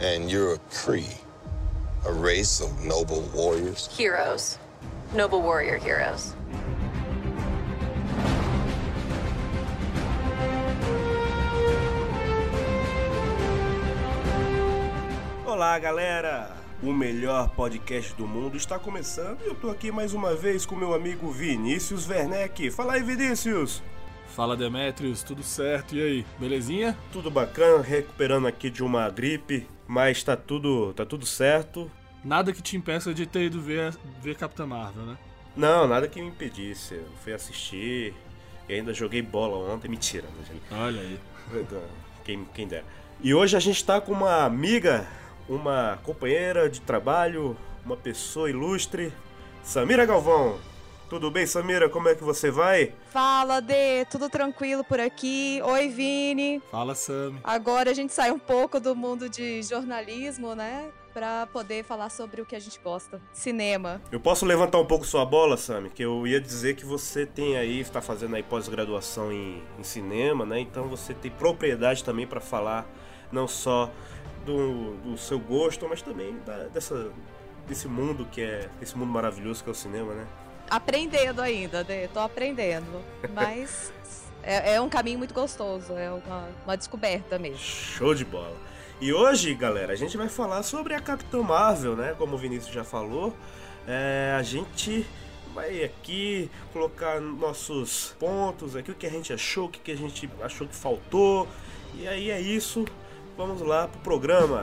And you're a Cree, a race of noble warriors? Heroes. Noble warrior heroes. Olá, galera! O melhor podcast do mundo está começando e eu tô aqui mais uma vez com meu amigo Vinícius Werneck. Fala aí, Vinícius! Fala Demetrius, tudo certo? E aí, belezinha? Tudo bacana, recuperando aqui de uma gripe, mas tá tudo, tá tudo certo. Nada que te impeça de ter ido ver, ver Capitã Marvel, né? Não, nada que me impedisse. Eu fui assistir e ainda joguei bola ontem. Mentira, né, gente? Olha aí. Quem, quem dera. E hoje a gente tá com uma amiga, uma companheira de trabalho, uma pessoa ilustre, Samira Galvão. Tudo bem, Samira? Como é que você vai? Fala, Dê, tudo tranquilo por aqui? Oi, Vini. Fala, Sam. Agora a gente sai um pouco do mundo de jornalismo, né? Pra poder falar sobre o que a gente gosta. Cinema. Eu posso levantar um pouco sua bola, Sami? Que eu ia dizer que você tem aí, está fazendo aí pós-graduação em, em cinema, né? Então você tem propriedade também para falar não só do, do, seu gosto, mas também da, dessa, desse mundo que é, esse mundo maravilhoso que é o cinema, né? Aprendendo ainda, né? Tô aprendendo. Mas é, é, um caminho muito gostoso, é uma, uma descoberta mesmo. Show de bola. E hoje, galera, a gente vai falar sobre a Capitã Marvel, né? Como o Vinícius já falou, é, a gente vai aqui colocar nossos pontos aqui, o que a gente achou, o que a gente achou que faltou. E aí é isso. Vamos lá pro programa.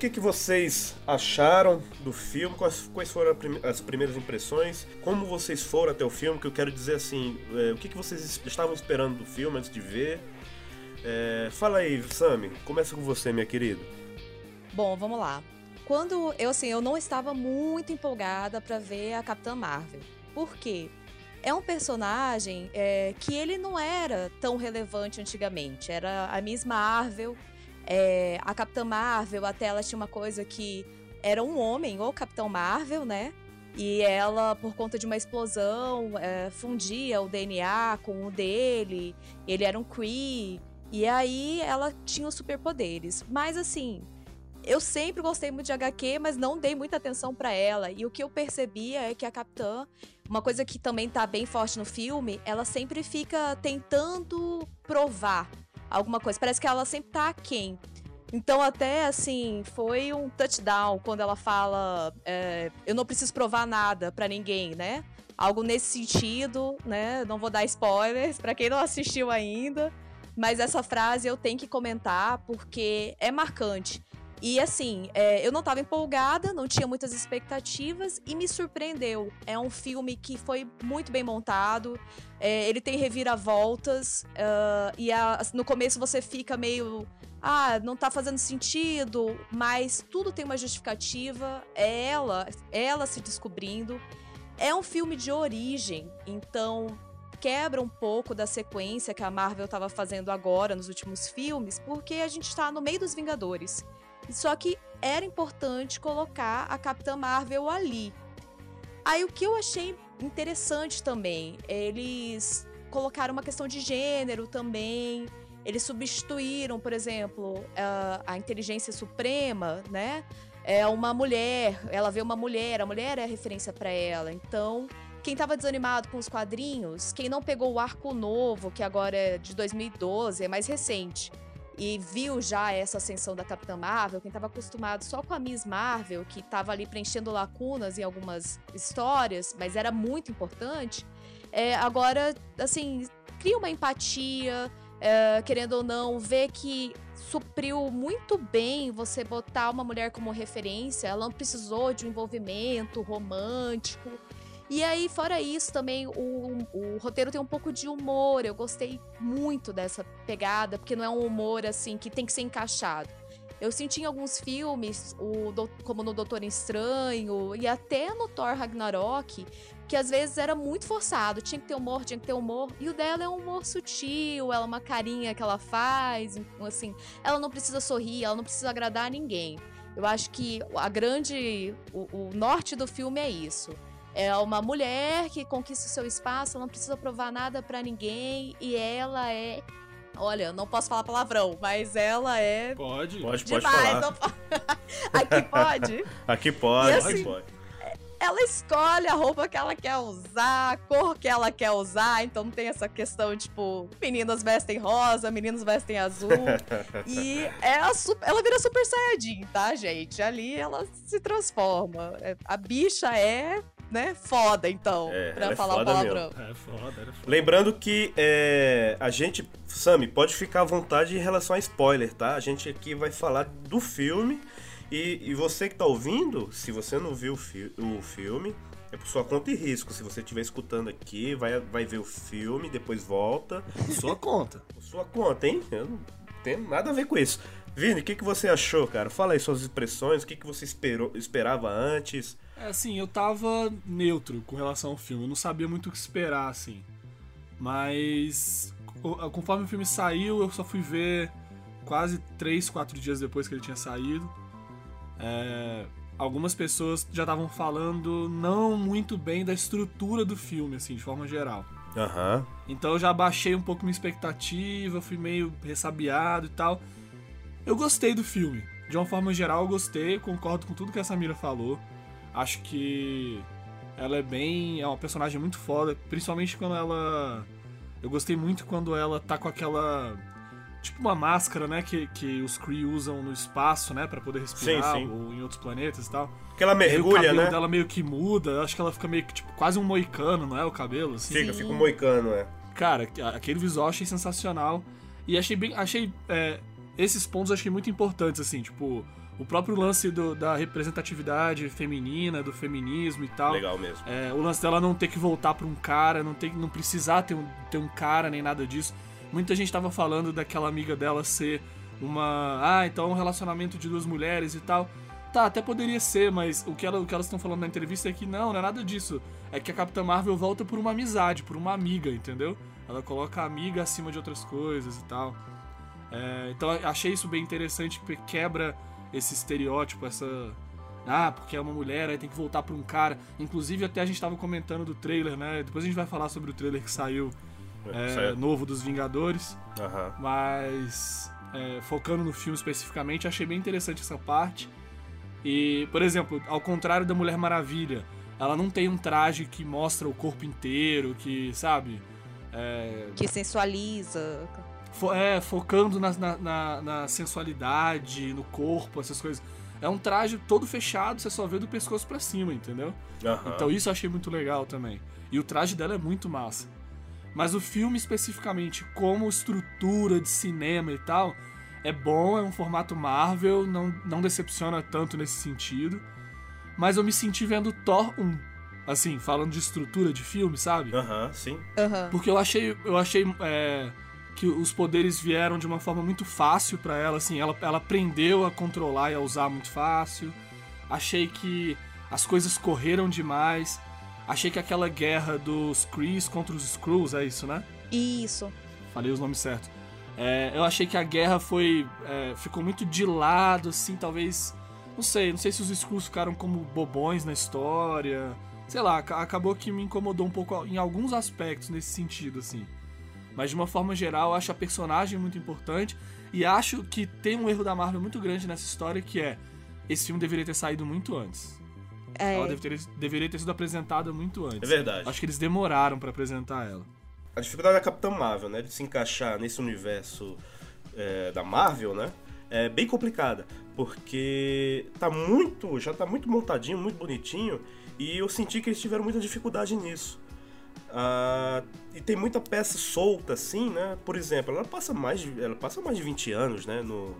Que, que vocês acharam do filme? Quais, quais foram as primeiras impressões? Como vocês foram até o filme? Que eu quero dizer assim, é, o que, que vocês estavam esperando do filme antes de ver? É, fala aí, Sami, começa com você, minha querida. Bom, vamos lá. Quando eu assim, eu não estava muito empolgada para ver a Capitã Marvel. Por quê? É um personagem é, que ele não era tão relevante antigamente. Era a Miss Marvel, é, a Capitã Marvel, até ela tinha uma coisa que era um homem, ou Capitão Marvel, né? E ela, por conta de uma explosão, é, fundia o DNA com o dele. Ele era um Kree. E aí ela tinha os superpoderes. Mas assim, eu sempre gostei muito de HQ, mas não dei muita atenção para ela. E o que eu percebia é que a Capitã, uma coisa que também tá bem forte no filme, ela sempre fica tentando provar alguma coisa. Parece que ela sempre tá quem. Então, até assim, foi um touchdown quando ela fala: é, Eu não preciso provar nada para ninguém, né? Algo nesse sentido, né? Não vou dar spoilers para quem não assistiu ainda. Mas essa frase eu tenho que comentar porque é marcante. E assim, é, eu não estava empolgada, não tinha muitas expectativas e me surpreendeu. É um filme que foi muito bem montado, é, ele tem reviravoltas, uh, e a, no começo você fica meio. Ah, não tá fazendo sentido, mas tudo tem uma justificativa. É ela, ela se descobrindo. É um filme de origem, então quebra um pouco da sequência que a Marvel estava fazendo agora nos últimos filmes, porque a gente está no meio dos Vingadores. Só que era importante colocar a Capitã Marvel ali. Aí o que eu achei interessante também, eles colocaram uma questão de gênero também. Eles substituíram, por exemplo, a, a inteligência suprema, né? É uma mulher, ela vê uma mulher, a mulher é a referência para ela. Então, quem estava desanimado com os quadrinhos, quem não pegou o arco novo, que agora é de 2012, é mais recente, e viu já essa ascensão da Capitã Marvel, quem estava acostumado só com a Miss Marvel, que estava ali preenchendo lacunas em algumas histórias, mas era muito importante, é, agora, assim, cria uma empatia, é, querendo ou não, vê que supriu muito bem você botar uma mulher como referência, ela não precisou de um envolvimento romântico. E aí, fora isso, também o, o roteiro tem um pouco de humor. Eu gostei muito dessa pegada, porque não é um humor assim que tem que ser encaixado. Eu senti em alguns filmes, o, como no Doutor Estranho e até no Thor Ragnarok, que às vezes era muito forçado. Tinha que ter humor, tinha que ter humor. E o dela é um humor sutil, ela é uma carinha que ela faz, assim. Ela não precisa sorrir, ela não precisa agradar a ninguém. Eu acho que a grande. O, o norte do filme é isso. É uma mulher que conquista o seu espaço, ela não precisa provar nada para ninguém e ela é. Olha, não posso falar palavrão, mas ela é. Pode. Pode, pode falar. não Aqui pode. Aqui pode, aqui assim, pode. ela escolhe a roupa que ela quer usar, a cor que ela quer usar, então não tem essa questão, tipo, meninas vestem rosa, meninos vestem azul. e é a su- ela vira super saiyajin, tá, gente? Ali ela se transforma. É, A bicha é, né, foda, então, É, pra ela é falar o foda palavrão. É foda, era foda. Lembrando que é, a gente, Sami, pode ficar à vontade em relação a spoiler, tá? A gente aqui vai falar do filme e, e você que tá ouvindo, se você não viu o, fi- o filme, é por sua conta e risco. Se você estiver escutando aqui, vai, vai ver o filme, depois volta. Sua conta. Por sua conta, hein? Eu não tenho nada a ver com isso. Vini, o que, que você achou, cara? Fala aí suas expressões, o que, que você esperou, esperava antes. É assim, eu tava neutro com relação ao filme, eu não sabia muito o que esperar, assim. Mas co- conforme o filme saiu, eu só fui ver quase 3, 4 dias depois que ele tinha saído. É, algumas pessoas já estavam falando não muito bem da estrutura do filme, assim, de forma geral. Aham. Então eu já baixei um pouco minha expectativa, fui meio ressabiado e tal. Eu gostei do filme. De uma forma geral, eu gostei, concordo com tudo que a Samira falou. Acho que ela é bem. É uma personagem muito foda, principalmente quando ela. Eu gostei muito quando ela tá com aquela. Tipo uma máscara, né? Que, que os Kree usam no espaço, né? Pra poder respirar, Sim, sim. ou em outros planetas e tal. Que ela E aí o mergulha, cabelo né? dela meio que muda, acho que ela fica meio que, tipo, quase um moicano, não é? O cabelo, assim. Fica, fica um moicano, é. Cara, aquele visual eu achei sensacional. E achei bem. Achei. é, esses pontos eu achei muito importantes, assim, tipo, o próprio lance do- da representatividade feminina, do feminismo e tal. Legal mesmo. É, o lance dela não ter que voltar pra um cara, não, ter, não precisar ter um, ter um cara nem nada disso. Muita gente tava falando daquela amiga dela ser uma. Ah, então é um relacionamento de duas mulheres e tal. Tá, até poderia ser, mas o que, ela- o que elas estão falando na entrevista é que não, não é nada disso. É que a Capitã Marvel volta por uma amizade, por uma amiga, entendeu? Ela coloca a amiga acima de outras coisas e tal. É, então achei isso bem interessante, porque quebra esse estereótipo, essa. Ah, porque é uma mulher, aí tem que voltar pra um cara. Inclusive, até a gente tava comentando do trailer, né? Depois a gente vai falar sobre o trailer que saiu é, Certo. novo dos Vingadores. Mas é, focando no filme especificamente, achei bem interessante essa parte. E, por exemplo, ao contrário da Mulher Maravilha, ela não tem um traje que mostra o corpo inteiro, que, sabe? É, Que sensualiza. Fo- é, focando na, na- na- na sensualidade, no corpo, essas coisas. É um traje todo fechado, você só vê do pescoço pra cima, entendeu? Aham. Então isso eu achei muito legal também. E o traje dela é muito massa. Mas o filme especificamente, como estrutura de cinema e tal, é bom, é um formato Marvel, não, não decepciona tanto nesse sentido. Mas eu me senti vendo Thor 1. Assim, falando de estrutura de filme, sabe? Aham, sim. Aham. Porque eu achei, eu achei é, que os poderes vieram de uma forma muito fácil pra ela, assim, ela, ela aprendeu a controlar e a usar muito fácil. Achei que as coisas correram demais. Achei que aquela guerra dos Krees contra os Skrulls, é isso, né? Isso. Falei os nomes certos. É, eu achei que a guerra foi. é, ficou muito de lado, assim, talvez. Não sei, não sei se os Skrulls ficaram como bobões na história. Sei lá, aca- acabou que me incomodou um pouco em alguns aspectos nesse sentido, assim. Mas de uma forma geral, eu acho a personagem muito importante. E acho que tem um erro da Marvel muito grande nessa história, que é. Esse filme deveria ter saído muito antes. É. Ela deve ter- deveria ter sido apresentada muito antes. É verdade. Acho que eles demoraram pra apresentar ela. A dificuldade da Capitã Marvel, né? De se encaixar nesse universo é, da Marvel, né? É bem complicada. Porque tá muito. Já tá muito montadinho, muito bonitinho. E eu senti que eles tiveram muita dificuldade nisso. Ah, e tem muita peça solta, assim, né? Por exemplo, ela passa mais de, ela passa mais de 20 anos, né? No,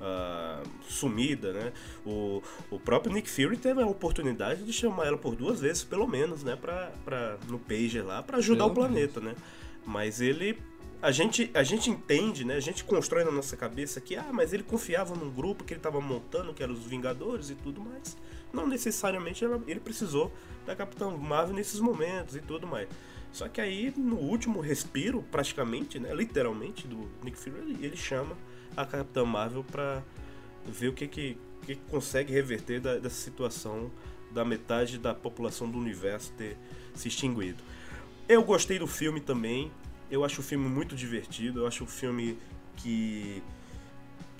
ah, sumida, né? O, o próprio Nick Fury teve a oportunidade de chamar ela por duas vezes, pelo menos, né? Pra, pra, no pager lá, pra ajudar Pelo o planeta, né? Mas ele. A gente, a gente entende, né? A gente constrói na nossa cabeça que, ah, mas ele confiava num grupo que ele tava montando, que eram os Vingadores e tudo mais. Não necessariamente ela- ele precisou da Capitã Marvel nesses momentos e tudo mais. Só que aí, no último respiro, praticamente, né? Literalmente, do Nick Fury, ele, ele chama a Capitã Marvel pra, ver o que que, que consegue reverter da, dessa situação da metade da população do universo ter se extinguido. Eu gostei do filme também. Eu acho o filme muito divertido. Eu acho o filme que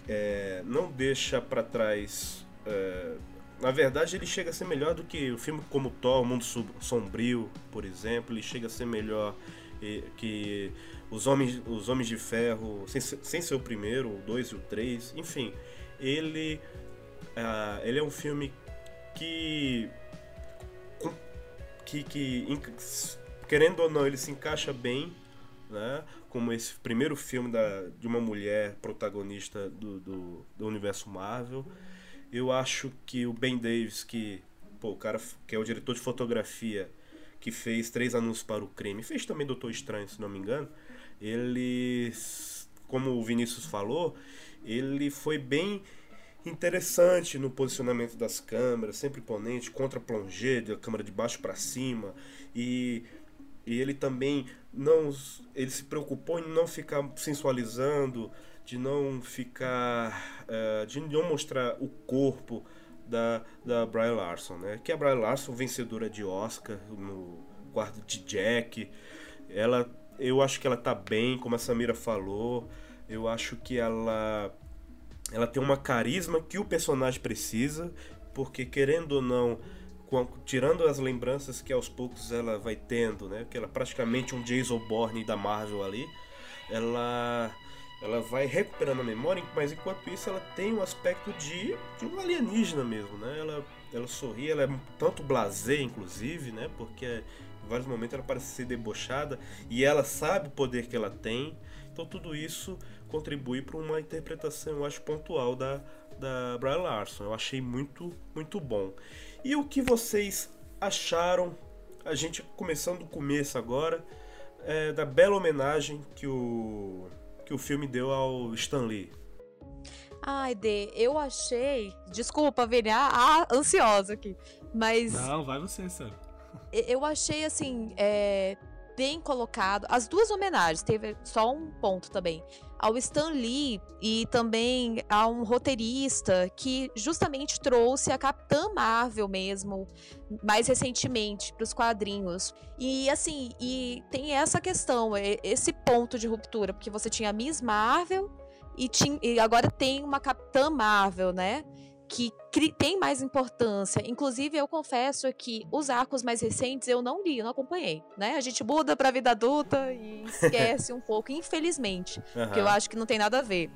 é, não deixa para trás. É, na verdade, ele chega a ser melhor do que o filme como Thor, O Mundo Sombrio, por exemplo. Ele chega a ser melhor que os Homens, os Homens de Ferro, sem, sem ser o primeiro, o 2 e o 3. Enfim, ele, uh, ele é um filme que, que, que, querendo ou não, ele se encaixa bem né? como esse primeiro filme da, de uma mulher protagonista do, do, do, universo Marvel. Eu acho que o Ben Davis, que pô, o cara que é o diretor de fotografia, que fez Três Anúncios para o Crime, fez também Doutor Estranho, se não me engano, ele, como o Vinícius falou, ele foi bem interessante no posicionamento das câmeras, sempre imponente, contra plongé, da câmera de baixo para cima, e, e ele também não ele se preocupou em não ficar sensualizando, de não ficar uh, de não mostrar o corpo da, da Brian Larson, né? Que a Brian Larson, vencedora de Oscar no quarto de Jack, ela eu acho que ela tá bem, como a Samira falou. Eu acho que ela ela tem uma carisma que o personagem precisa, porque querendo ou não, tirando as lembranças que aos poucos ela vai tendo, né? Que ela é praticamente um Jason Bourne da Marvel ali, ela ela vai recuperando a memória, mas enquanto isso ela tem um aspecto de, de um alienígena mesmo, né? Ela ela sorri, ela é tanto blasé inclusive, né? Porque em vários momentos ela parece ser debochada e ela sabe o poder que ela tem. Então tudo isso contribui para uma interpretação, eu acho, pontual da, da Brian Larson. Eu achei muito, muito bom. E o que vocês acharam, a gente começando do começo agora, é, da bela homenagem que o, que o filme deu ao Stan Lee? Ai, Dê, eu achei. Desculpa, Vini, ah, ah, ansiosa aqui. Mas. Não, vai você, sabe? Eu achei, assim, é, bem colocado. As duas homenagens, teve só um ponto também. Ao Stan Lee e também a um roteirista que justamente trouxe a Capitã Marvel mesmo, mais recentemente, para os quadrinhos. E assim, e tem essa questão, esse ponto de ruptura, porque você tinha a Miss Marvel e, tinha, e agora tem uma Capitã Marvel, né? Que tem mais importância. Inclusive, eu confesso que os arcos mais recentes eu não li, não acompanhei, né? A gente muda pra vida adulta e esquece um pouco, infelizmente, uhum. porque eu acho que não tem nada a ver.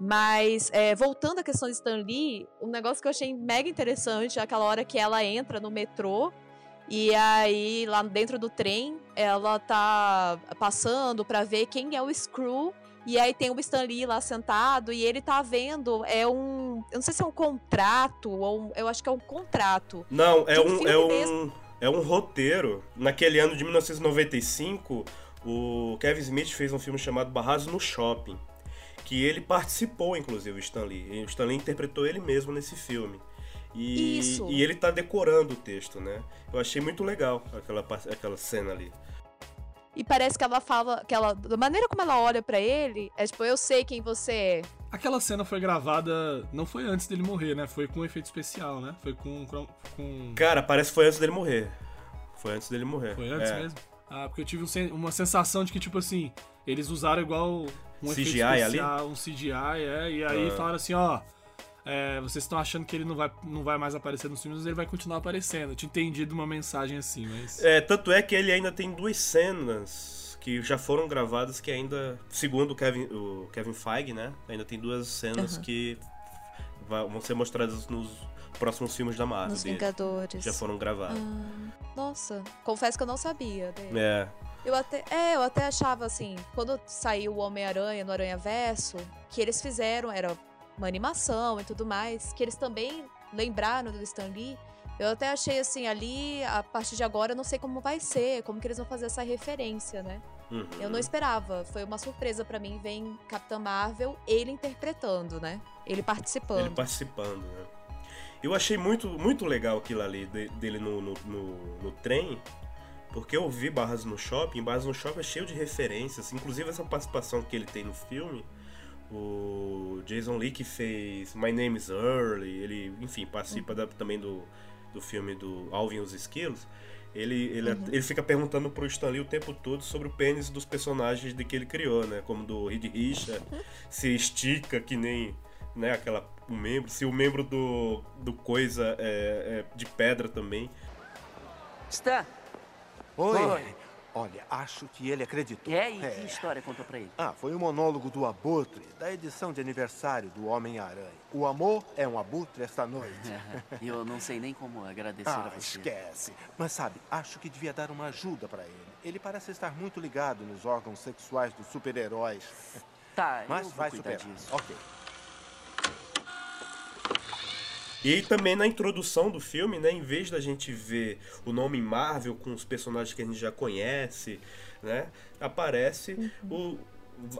Mas, é, voltando à questão de Stan Lee, um negócio que eu achei mega interessante é aquela hora que ela entra no metrô e aí, lá dentro do trem, ela tá passando para ver quem é o Screw e aí tem o Stan Lee lá sentado e ele tá vendo, é um. Eu não sei se é um contrato, ou um, eu acho que é um contrato. Não, é um. um é, um é um roteiro. Naquele ano de 1995, o Kevin Smith fez um filme chamado Barrados no Shopping. Que ele participou, inclusive, o Stan Lee. O Stan Lee interpretou ele mesmo nesse filme. E, Isso. e ele tá decorando o texto, né? Eu achei muito legal aquela, aquela cena ali. E parece que ela fala, que ela, da maneira como ela olha para ele, é tipo, eu sei quem você é. Aquela cena foi gravada, não foi antes dele morrer, né? Foi com um efeito especial, né? Foi com, com... Cara, parece que foi antes dele morrer. Foi antes dele morrer. Foi antes é. mesmo? Ah, porque eu tive uma sensação de que, tipo assim, eles usaram igual um CGI efeito especial, ali? um CGI, é, e aí ah. falaram assim, ó é, vocês estão achando que ele não vai, não vai mais aparecer nos filmes, mas ele vai continuar aparecendo. Eu tinha entendido uma mensagem assim, mas. É, tanto é que ele ainda tem duas cenas que já foram gravadas que ainda, segundo o Kevin, o Kevin Feige, né? Ainda tem duas cenas uhum. que vão ser mostradas nos próximos filmes da Marvel. Nos Vingadores. Já foram gravados. Hum, nossa, confesso que eu não sabia. Dele. É. Eu até, é, eu até achava assim, quando saiu o Homem-Aranha no Aranha Verso, que eles fizeram, era uma animação e tudo mais, que eles também lembraram do Stan Lee. Eu até achei assim, ali, a partir de agora, eu não sei como vai ser, como que eles vão fazer essa referência, né? Uhum. Eu não esperava, foi uma surpresa para mim ver Capitã Marvel, ele interpretando, né? Ele participando. Ele participando, né? Eu achei muito, muito legal aquilo ali dele no, no, no, no trem, porque eu vi Barras no Shopping, Barras no Shopping é cheio de referências, inclusive essa participação que ele tem no filme O Jason Lee que fez My Name is Earl, ele, enfim, participa da- também do, do filme do Alvin e os Esquilos. Ele, ele, ele fica perguntando pro Stan Lee o tempo todo sobre o pênis dos personagens de que ele criou, né? Como do Reed Richard, se estica que nem né, aquela, o membro, se o membro do, do Coisa é, é de pedra também. Stan, Oi. Oi. Olha, acho que ele acreditou. é? E que história contou pra ele? Ah, foi o monólogo do Abutre, da edição de aniversário do Homem-Aranha. O amor é um abutre esta noite. E eu não sei nem como agradecer a Ah, você. esquece. Mas sabe, acho que devia dar uma ajuda pra ele. Ele parece estar muito ligado nos órgãos sexuais dos super-heróis. Tá, Mas eu vou vai cuidar superar. disso. Ok. E aí também na introdução do filme, né, em vez da gente ver o nome Marvel com os personagens que a gente já conhece, né, aparece o-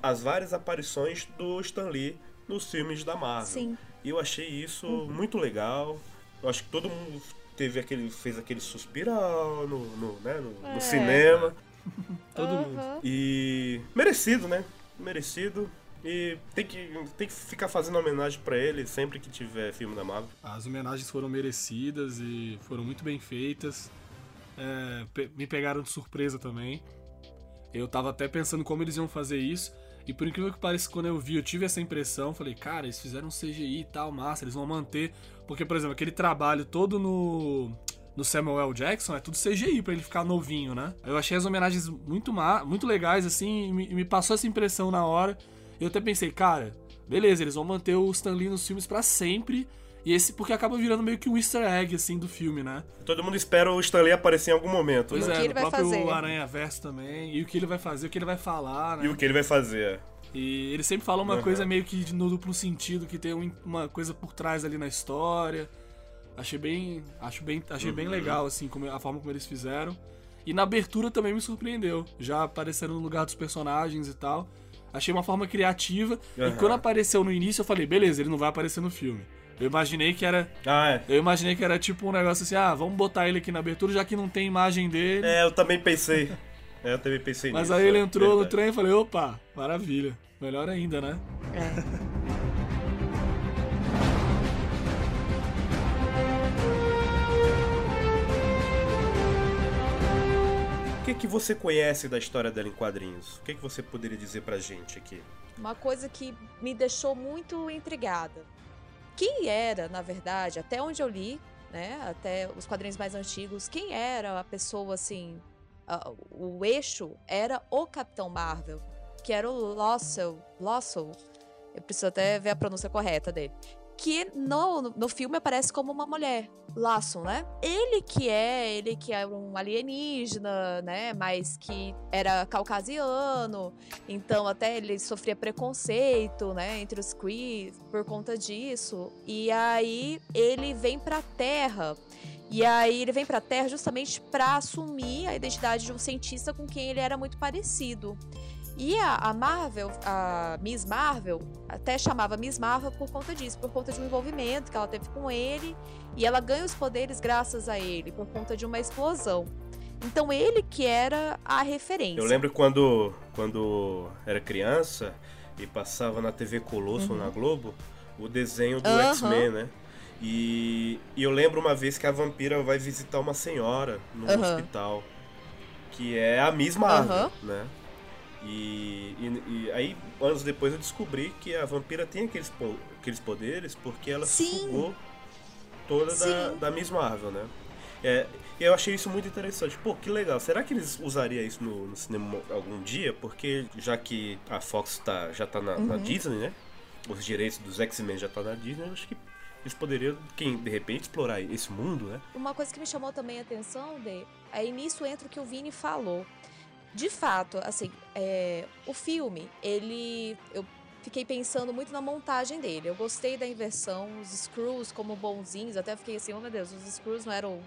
as várias aparições do Stan Lee nos filmes da Marvel. Sim. E eu achei isso muito legal. Eu acho que todo mundo teve aquele fez aquele suspiral no, no, né, no, no É. cinema Todo mundo. Aham. e merecido, né? Merecido. E tem que, tem que ficar fazendo homenagem pra ele sempre que tiver filme da Marvel. As homenagens foram merecidas e foram muito bem feitas. É, pe- me pegaram de surpresa também. Eu tava até pensando como eles iam fazer isso. E por incrível que pareça, quando eu vi, eu tive essa impressão. Falei, cara, eles fizeram um CGI e tal, massa, eles vão manter. Porque, por exemplo, aquele trabalho todo no, no Samuel L. Jackson é tudo CGI pra ele ficar novinho, né? Eu achei as homenagens muito, muito legais, assim, e me passou essa impressão na hora. Eu até pensei, cara, beleza, eles vão manter o Stan Lee nos filmes pra sempre. E esse porque acaba virando meio que um easter egg, assim, do filme, né? Todo mundo espera o Stan Lee aparecer em algum momento, Pois né? é, que ele no vai próprio fazer. Aranha Verso também. E o que ele vai fazer, o que ele vai falar, né? E o que ele vai fazer. E ele sempre fala uma Uhum. coisa meio que no duplo sentido, que tem um- uma coisa por trás ali na história. Achei bem. Acho bem, achei bem Uhum. legal, assim, como, a forma como eles fizeram. E na abertura também me surpreendeu. Já apareceram no lugar dos personagens e tal. Achei uma forma criativa. E Aham. quando apareceu no início, eu falei, beleza, ele não vai aparecer no filme. Eu imaginei que era. Ah, é. Eu imaginei que era tipo um negócio assim, ah, vamos botar ele aqui na abertura, já que não tem imagem dele. É, eu também pensei. É, eu também pensei Mas nisso. aí ele é entrou no verdade. trem e falei, opa, maravilha. Melhor ainda, né? É. que, que você conhece da história dela em quadrinhos? O que, que você poderia dizer pra gente aqui? Uma coisa que me deixou muito intrigada. Quem era, na verdade, até onde eu li, né, até os quadrinhos mais antigos, quem era a pessoa assim, a- o eixo era o Capitão Marvel, que era o Lossell, Lossell. Eu preciso até ver a pronúncia correta dele. Que no, no filme aparece como uma mulher, Lasson, né? Ele que é, ele que é um alienígena, né? Mas que era caucasiano, então até ele sofria preconceito, né, entre os Kree por conta disso. E aí ele vem pra Terra. E aí ele vem pra Terra justamente pra assumir a identidade de um cientista com quem ele era muito parecido. E a, a Marvel, a Miss Marvel, até chamava Miss Marvel por conta disso, por conta de um envolvimento que ela teve com ele, e ela ganha os poderes graças a ele, por conta de uma explosão. Então ele que era a referência. Eu lembro quando, quando era criança e passava na TV Colosso ou na Globo o desenho do Uhum. X-Men, né? E, e eu lembro uma vez que a vampira vai visitar uma senhora no Aham. hospital, que é a Miss Marvel, né? E, e, e aí, anos depois, eu descobri que a vampira tem aqueles, aqueles poderes porque ela Sim. sugou toda da, Sim. da Miss Marvel, né? É, eu achei isso muito interessante. Pô, que legal. Será que eles usariam isso no, no cinema algum dia? Porque já que a Fox tá, já tá na, na Uhum. Disney, né? Os direitos dos X-Men já tá na Disney, eu acho que eles poderiam, quem de repente, explorar esse mundo, né? Uma coisa que me chamou também a atenção, Dê, aí nisso entra o que o Vini falou. De fato, assim, é, o filme, ele. Eu fiquei pensando muito na montagem dele. Eu gostei da inversão, os Screws como bonzinhos, até fiquei assim, oh meu Deus, os Screws não eram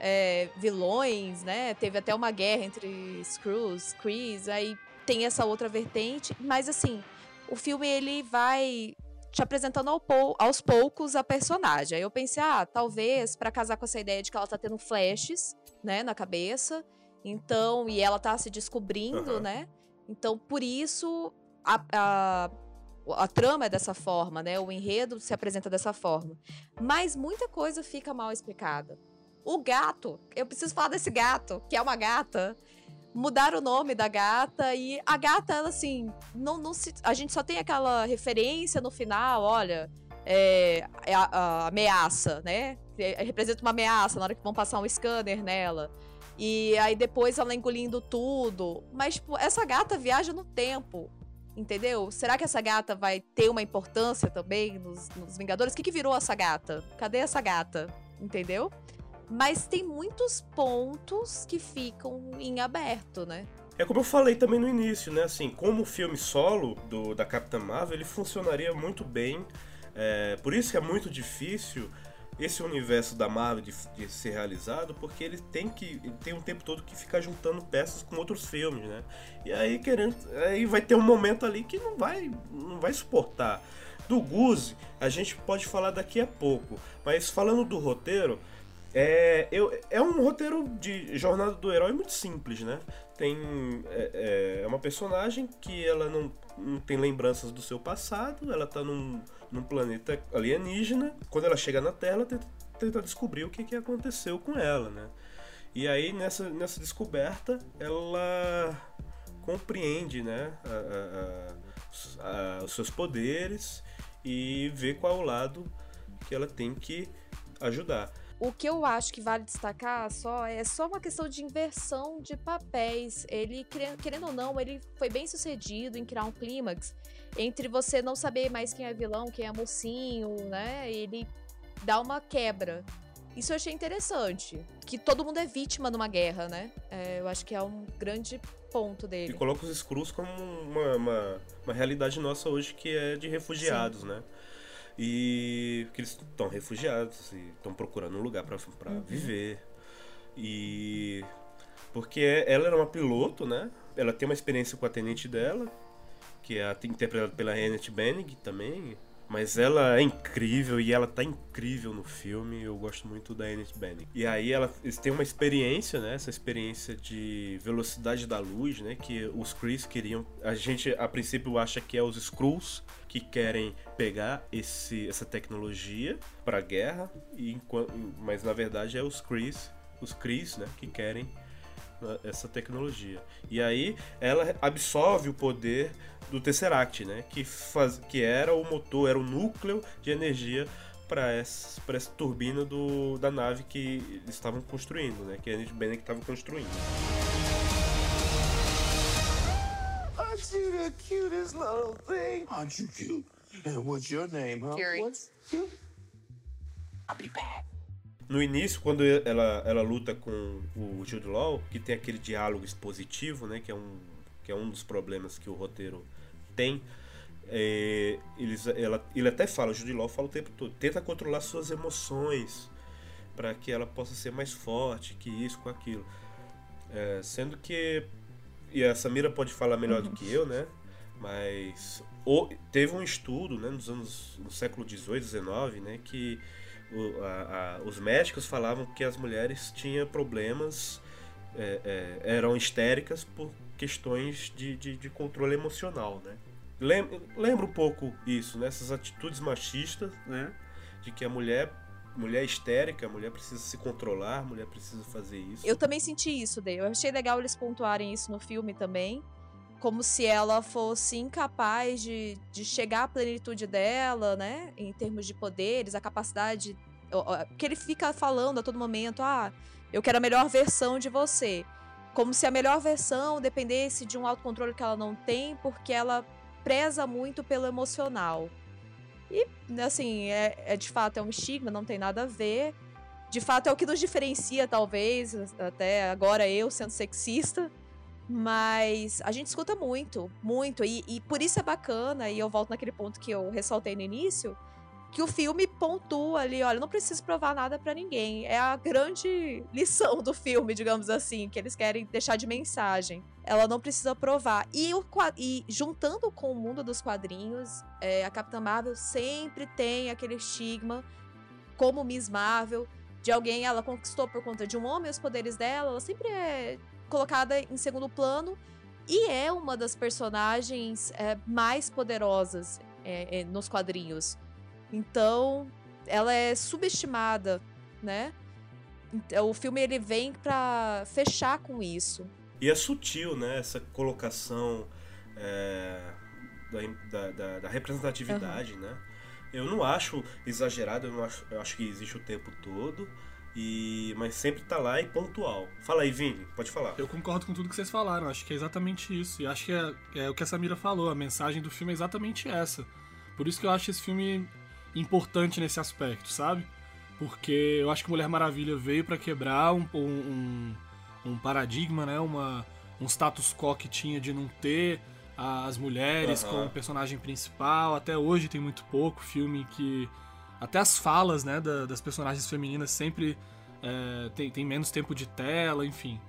é, vilões, né? Teve até uma guerra entre Screws, Krees, aí tem essa outra vertente, mas assim, o filme ele vai te apresentando ao pou- aos poucos a personagem. Aí eu pensei, ah, talvez pra casar com essa ideia de que ela tá tendo flashes, né, na cabeça. Então, e ela tá se descobrindo, Aham. né? Então, por isso, a- a- a trama é dessa forma, né? O enredo se apresenta dessa forma. Mas muita coisa fica mal explicada. O gato, eu preciso falar desse gato, que é uma gata. Mudaram o nome da gata e a gata, ela assim, não, não se, a gente só tem aquela referência no final, olha, é, é a, a, ameaça, né? Representa uma ameaça na hora que vão passar um scanner nela. E aí depois ela engolindo tudo. Mas, tipo, essa gata viaja no tempo. Entendeu? Será que essa gata vai ter uma importância também nos, nos Vingadores? O que, que virou essa gata? Cadê essa gata? Entendeu? Mas tem muitos pontos que ficam em aberto, né? É como eu falei também no início, né? Assim, como filme solo do, da Capitã Marvel, ele funcionaria muito bem. É, por isso que é muito difícil esse universo da Marvel de, de, ser realizado, porque ele tem que ele tem um tempo todo que ficar juntando peças com outros filmes, né? E aí querendo, aí vai ter um momento ali que não vai não vai suportar. Do Guzi, a gente pode falar daqui a pouco, mas falando do roteiro, é, eu, é um roteiro de jornada do herói muito simples, né? Tem é, é uma personagem que ela não, não tem lembranças do seu passado, ela tá num num planeta alienígena. Quando ela chega na Terra, ela tenta, tenta descobrir o que, que aconteceu com ela, né? E aí, nessa, nessa descoberta, ela compreende né, os seus poderes e vê qual é lado que ela tem que ajudar. O que eu acho que vale destacar só é só uma questão de inversão de papéis. Ele, querendo ou não, ele foi bem sucedido em criar um clímax entre você não saber mais quem é vilão, quem é mocinho, né? Ele dá uma quebra. Isso eu achei interessante. Que todo mundo é vítima numa guerra, né? É, eu acho que é um grande ponto dele. E coloca os Skrulls como uma, uma, uma realidade nossa hoje que é de refugiados, Sim. né? E que eles estão refugiados e estão procurando um lugar para uhum. viver. E porque ela era uma piloto, né? Ela tem uma experiência com a tenente dela, que é interpretada pela Annette Bening também. Mas ela é incrível e ela tá incrível no filme. Eu gosto muito da Annette Bening. E aí ela, eles têm uma experiência, né? Essa experiência de velocidade da luz, né? Que os Chris queriam. A gente a princípio acha que é os Skrulls que querem pegar esse, essa tecnologia para guerra, e, mas na verdade é os Chris, os Chris, né, que querem essa tecnologia. E aí ela absorve o poder do Tesseract, né, que, faz, que era o motor, era o núcleo de energia para essa, essa turbina do, da nave que eles estavam construindo, né, que a gente bem que estava construindo. Aren't you the cutest little thing? Aren't you cute? And what's your name, huh? Fury. What's you? I'll be back. No início, quando ela, ela luta com o Jude Law, que tem aquele diálogo expositivo, né, que é um, que é um dos problemas que o roteiro tem, é, eles, ela, ele até fala, o Jude Law fala o tempo todo, tenta controlar suas emoções para que ela possa ser mais forte que isso, com aquilo. É, sendo que e a Samira pode falar melhor do que eu, né? Mas o, teve um estudo, né, nos anos no século 18, 19, né, que o, a, a, os médicos falavam que as mulheres tinham problemas, é, é, eram histéricas por questões de, de, de controle emocional, né? Lembra um pouco isso, né? Essas atitudes machistas, né? De que a mulher mulher histérica, a mulher precisa se controlar, a mulher precisa fazer isso. Eu também senti isso, Dei. Eu achei legal eles pontuarem isso no filme também. Como se ela fosse incapaz de, de chegar à plenitude dela, né? Em termos de poderes, a capacidade. Que ele fica falando a todo momento: ah, eu quero a melhor versão de você. Como se a melhor versão dependesse de um autocontrole que ela não tem, porque ela preza muito pelo emocional. E, assim, é, é, de fato é um estigma, não tem nada a ver. De fato é o que nos diferencia, talvez, até agora eu sendo sexista. Mas a gente escuta muito, muito. E, e por isso é bacana, e eu volto naquele ponto que eu ressaltei no início, que o filme pontua ali, olha, não preciso provar nada para ninguém. É a grande lição do filme, digamos assim, que eles querem deixar de mensagem. Ela não precisa provar. E, o, e juntando com o mundo dos quadrinhos, é, a Capitã Marvel sempre tem aquele estigma, como Miss Marvel, de alguém, ela conquistou por conta de um homem os poderes dela, ela sempre é colocada em segundo plano e é uma das personagens é, mais poderosas é, é, nos quadrinhos. Então, ela é subestimada, né? Então, o filme ele vem para fechar com isso. E é sutil, né? Essa colocação é, da, da, da, representatividade, uhum. né? Eu não acho exagerado, eu, não acho, eu acho que existe o tempo todo. E, mas sempre tá lá e pontual. Fala aí, Vini, pode falar. Eu concordo com tudo que vocês falaram, acho que é exatamente isso. E acho que é, é o que a Samira falou, a mensagem do filme é exatamente essa. Por isso que eu acho esse filme importante nesse aspecto, sabe? Porque eu acho que Mulher Maravilha veio para quebrar um, um, um, paradigma, né? Uma, um status quo que tinha de não ter as mulheres uhum. como personagem principal. Até hoje tem muito pouco filme que. Até as falas né, da, das personagens femininas sempre é, tem, tem menos tempo de tela, enfim.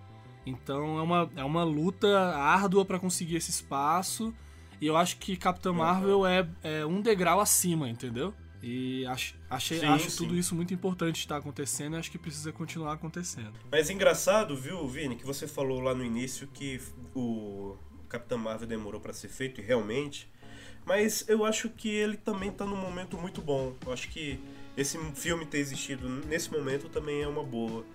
Então é uma, é uma luta árdua para conseguir esse espaço. E eu acho que Capitã Marvel uhum. é, é um degrau acima, entendeu? E acho, achei, sim, acho sim. tudo isso muito importante estar acontecendo e acho que precisa continuar acontecendo. Mas engraçado, viu, Vini, que você falou lá no início que o Capitão Marvel demorou para ser feito, e realmente. Mas eu acho que ele também tá num momento muito bom. Eu acho que esse filme ter existido nesse momento também é uma boa.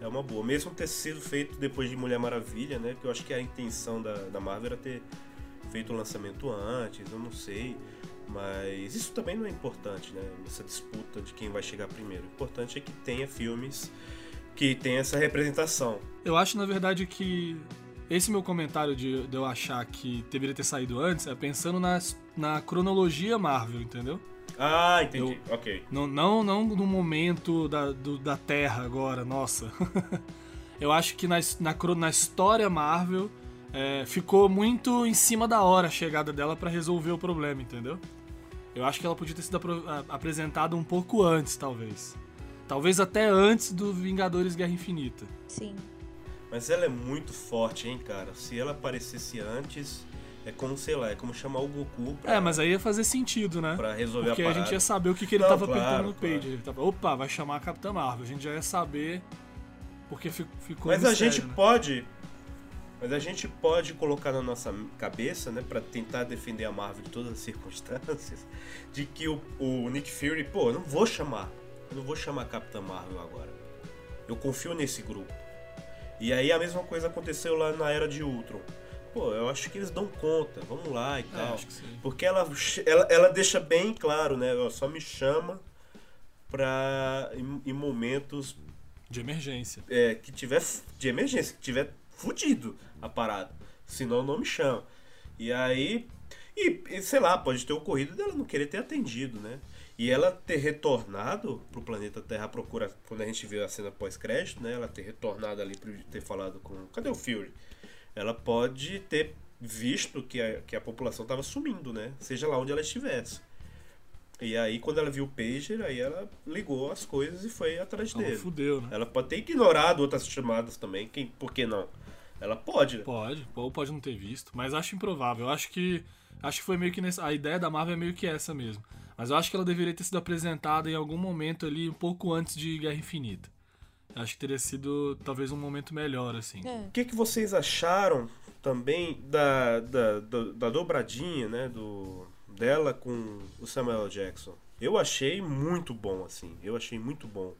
É uma boa. Mesmo ter sido feito depois de Mulher Maravilha, né? Que eu acho que a intenção da, da Marvel era ter feito o lançamento antes, eu não sei. Mas isso também não é importante, né? Essa disputa de quem vai chegar primeiro. O importante é que tenha filmes que tenha essa representação. Eu acho, na verdade, que esse meu comentário de, de eu achar que deveria ter saído antes é pensando na, na cronologia Marvel, entendeu? Ah, entendi. Eu, ok. Não, não, não no momento da, do, da Terra agora, nossa. eu acho que na, na, na história Marvel é, ficou muito em cima da hora a chegada dela para resolver o problema, entendeu? Eu acho que ela podia ter sido apresentada um pouco antes, talvez. Talvez até antes do Vingadores Guerra Infinita. Sim. Mas ela é muito forte, hein, cara? Se ela aparecesse antes, é como, sei lá, é como chamar o Goku pra... É, mas aí ia fazer sentido, né? Pra resolver Porque a Porque a gente ia saber o que, que ele Não, tava claro, apertando no claro. page. Ele tava, opa, vai chamar a Capitã Marvel. A gente já ia saber porque ficou Mas a gente né? pode mas a gente pode colocar na nossa cabeça, né, para tentar defender a Marvel de todas as circunstâncias, de que o, o Nick Fury, pô, eu não vou chamar, eu não vou chamar a Capitã Marvel agora. Eu confio nesse grupo. E aí a mesma coisa aconteceu lá na era de Ultron. Pô, eu acho que eles dão conta, vamos lá e é, tal. Porque ela, ela, ela deixa bem claro, né? Ela só me chama pra. em, em momentos. De emergência. É, que tiver. De emergência, que tiver fudido a parada. Senão não me chama. E aí. E, e, sei lá, pode ter ocorrido dela não querer ter atendido, né? E ela ter retornado pro planeta Terra à procura, quando a gente viu a cena pós-crédito, né? Ela ter retornado ali pra ter falado com. Cadê o Fury? Ela pode ter visto que a, que a população tava sumindo, né? Seja lá onde ela estivesse. E aí, quando ela viu o Pager, aí ela ligou as coisas e foi atrás ela dele. Fudeu, né? Ela pode ter ignorado outras chamadas também, quem, por que não? Ela pode, né? Pode, ou pode não ter visto, mas acho improvável. Acho que acho que foi meio que nessa, a ideia da Marvel é meio que essa mesmo. Mas eu acho que ela deveria ter sido apresentada em algum momento ali, um pouco antes de Guerra Infinita. Acho que teria sido talvez um momento melhor, assim. É. O que, que vocês acharam também da, da, da, da dobradinha, né? Do, dela com o Samuel Jackson? Eu achei muito bom, assim. Eu achei muito bom.